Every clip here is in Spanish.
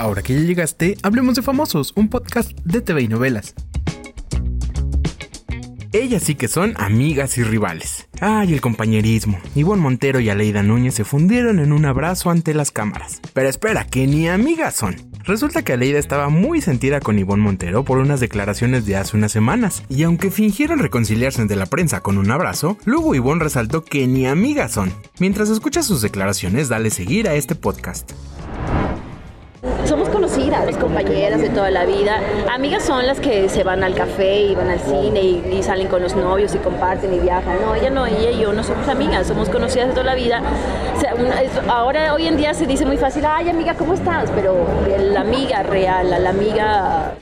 Ahora que ya llegaste, hablemos de Famosos, un podcast de TV y novelas. Ellas sí que son amigas y rivales. Ay, el compañerismo. Ivonne Montero y Aleida Núñez se fundieron en un abrazo ante las cámaras. Pero espera, que ni amigas son. Resulta que Aleida estaba muy sentida con Ivonne Montero por unas declaraciones de hace unas semanas, y aunque fingieron reconciliarse ante la prensa con un abrazo, luego Ivonne resaltó que ni amigas son. Mientras escuchas sus declaraciones, dale seguir a este podcast conocidas, compañeras de toda la vida. Amigas son las que se van al café y van al cine y, salen con los novios y comparten y viajan. No, ella no, ella y yo no somos amigas, somos conocidas de toda la vida. ahora, hoy en día se dice muy fácil, ay amiga, ¿cómo estás? Pero la amiga real, la amiga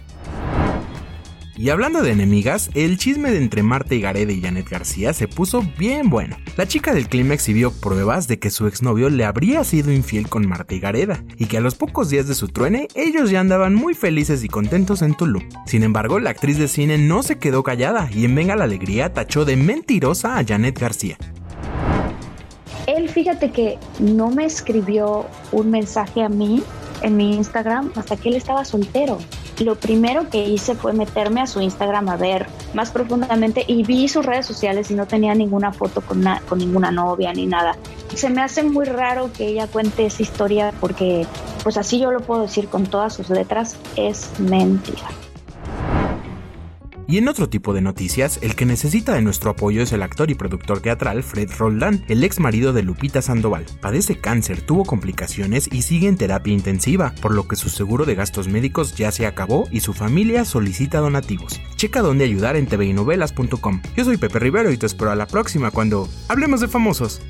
y hablando de enemigas, el chisme de entre Marta y Gareda y Janet García se puso bien bueno. La chica del clima exhibió pruebas de que su exnovio le habría sido infiel con Marta y Gareda, y que a los pocos días de su truene, ellos ya andaban muy felices y contentos en Tulum. Sin embargo, la actriz de cine no se quedó callada y en Venga la Alegría tachó de mentirosa a Janet García. Él, fíjate que no me escribió un mensaje a mí en mi Instagram hasta que él estaba soltero lo primero que hice fue meterme a su Instagram a ver más profundamente y vi sus redes sociales y no tenía ninguna foto con, con ninguna novia ni nada. Se me hace muy raro que ella cuente esa historia porque, pues así yo lo puedo decir con todas sus letras, es mentira. Y en otro tipo de noticias, el que necesita de nuestro apoyo es el actor y productor teatral Fred Roldán, el ex marido de Lupita Sandoval. Padece cáncer, tuvo complicaciones y sigue en terapia intensiva, por lo que su seguro de gastos médicos ya se acabó y su familia solicita donativos. Checa dónde ayudar en tvinovelas.com. Yo soy Pepe Rivero y te espero a la próxima cuando hablemos de famosos.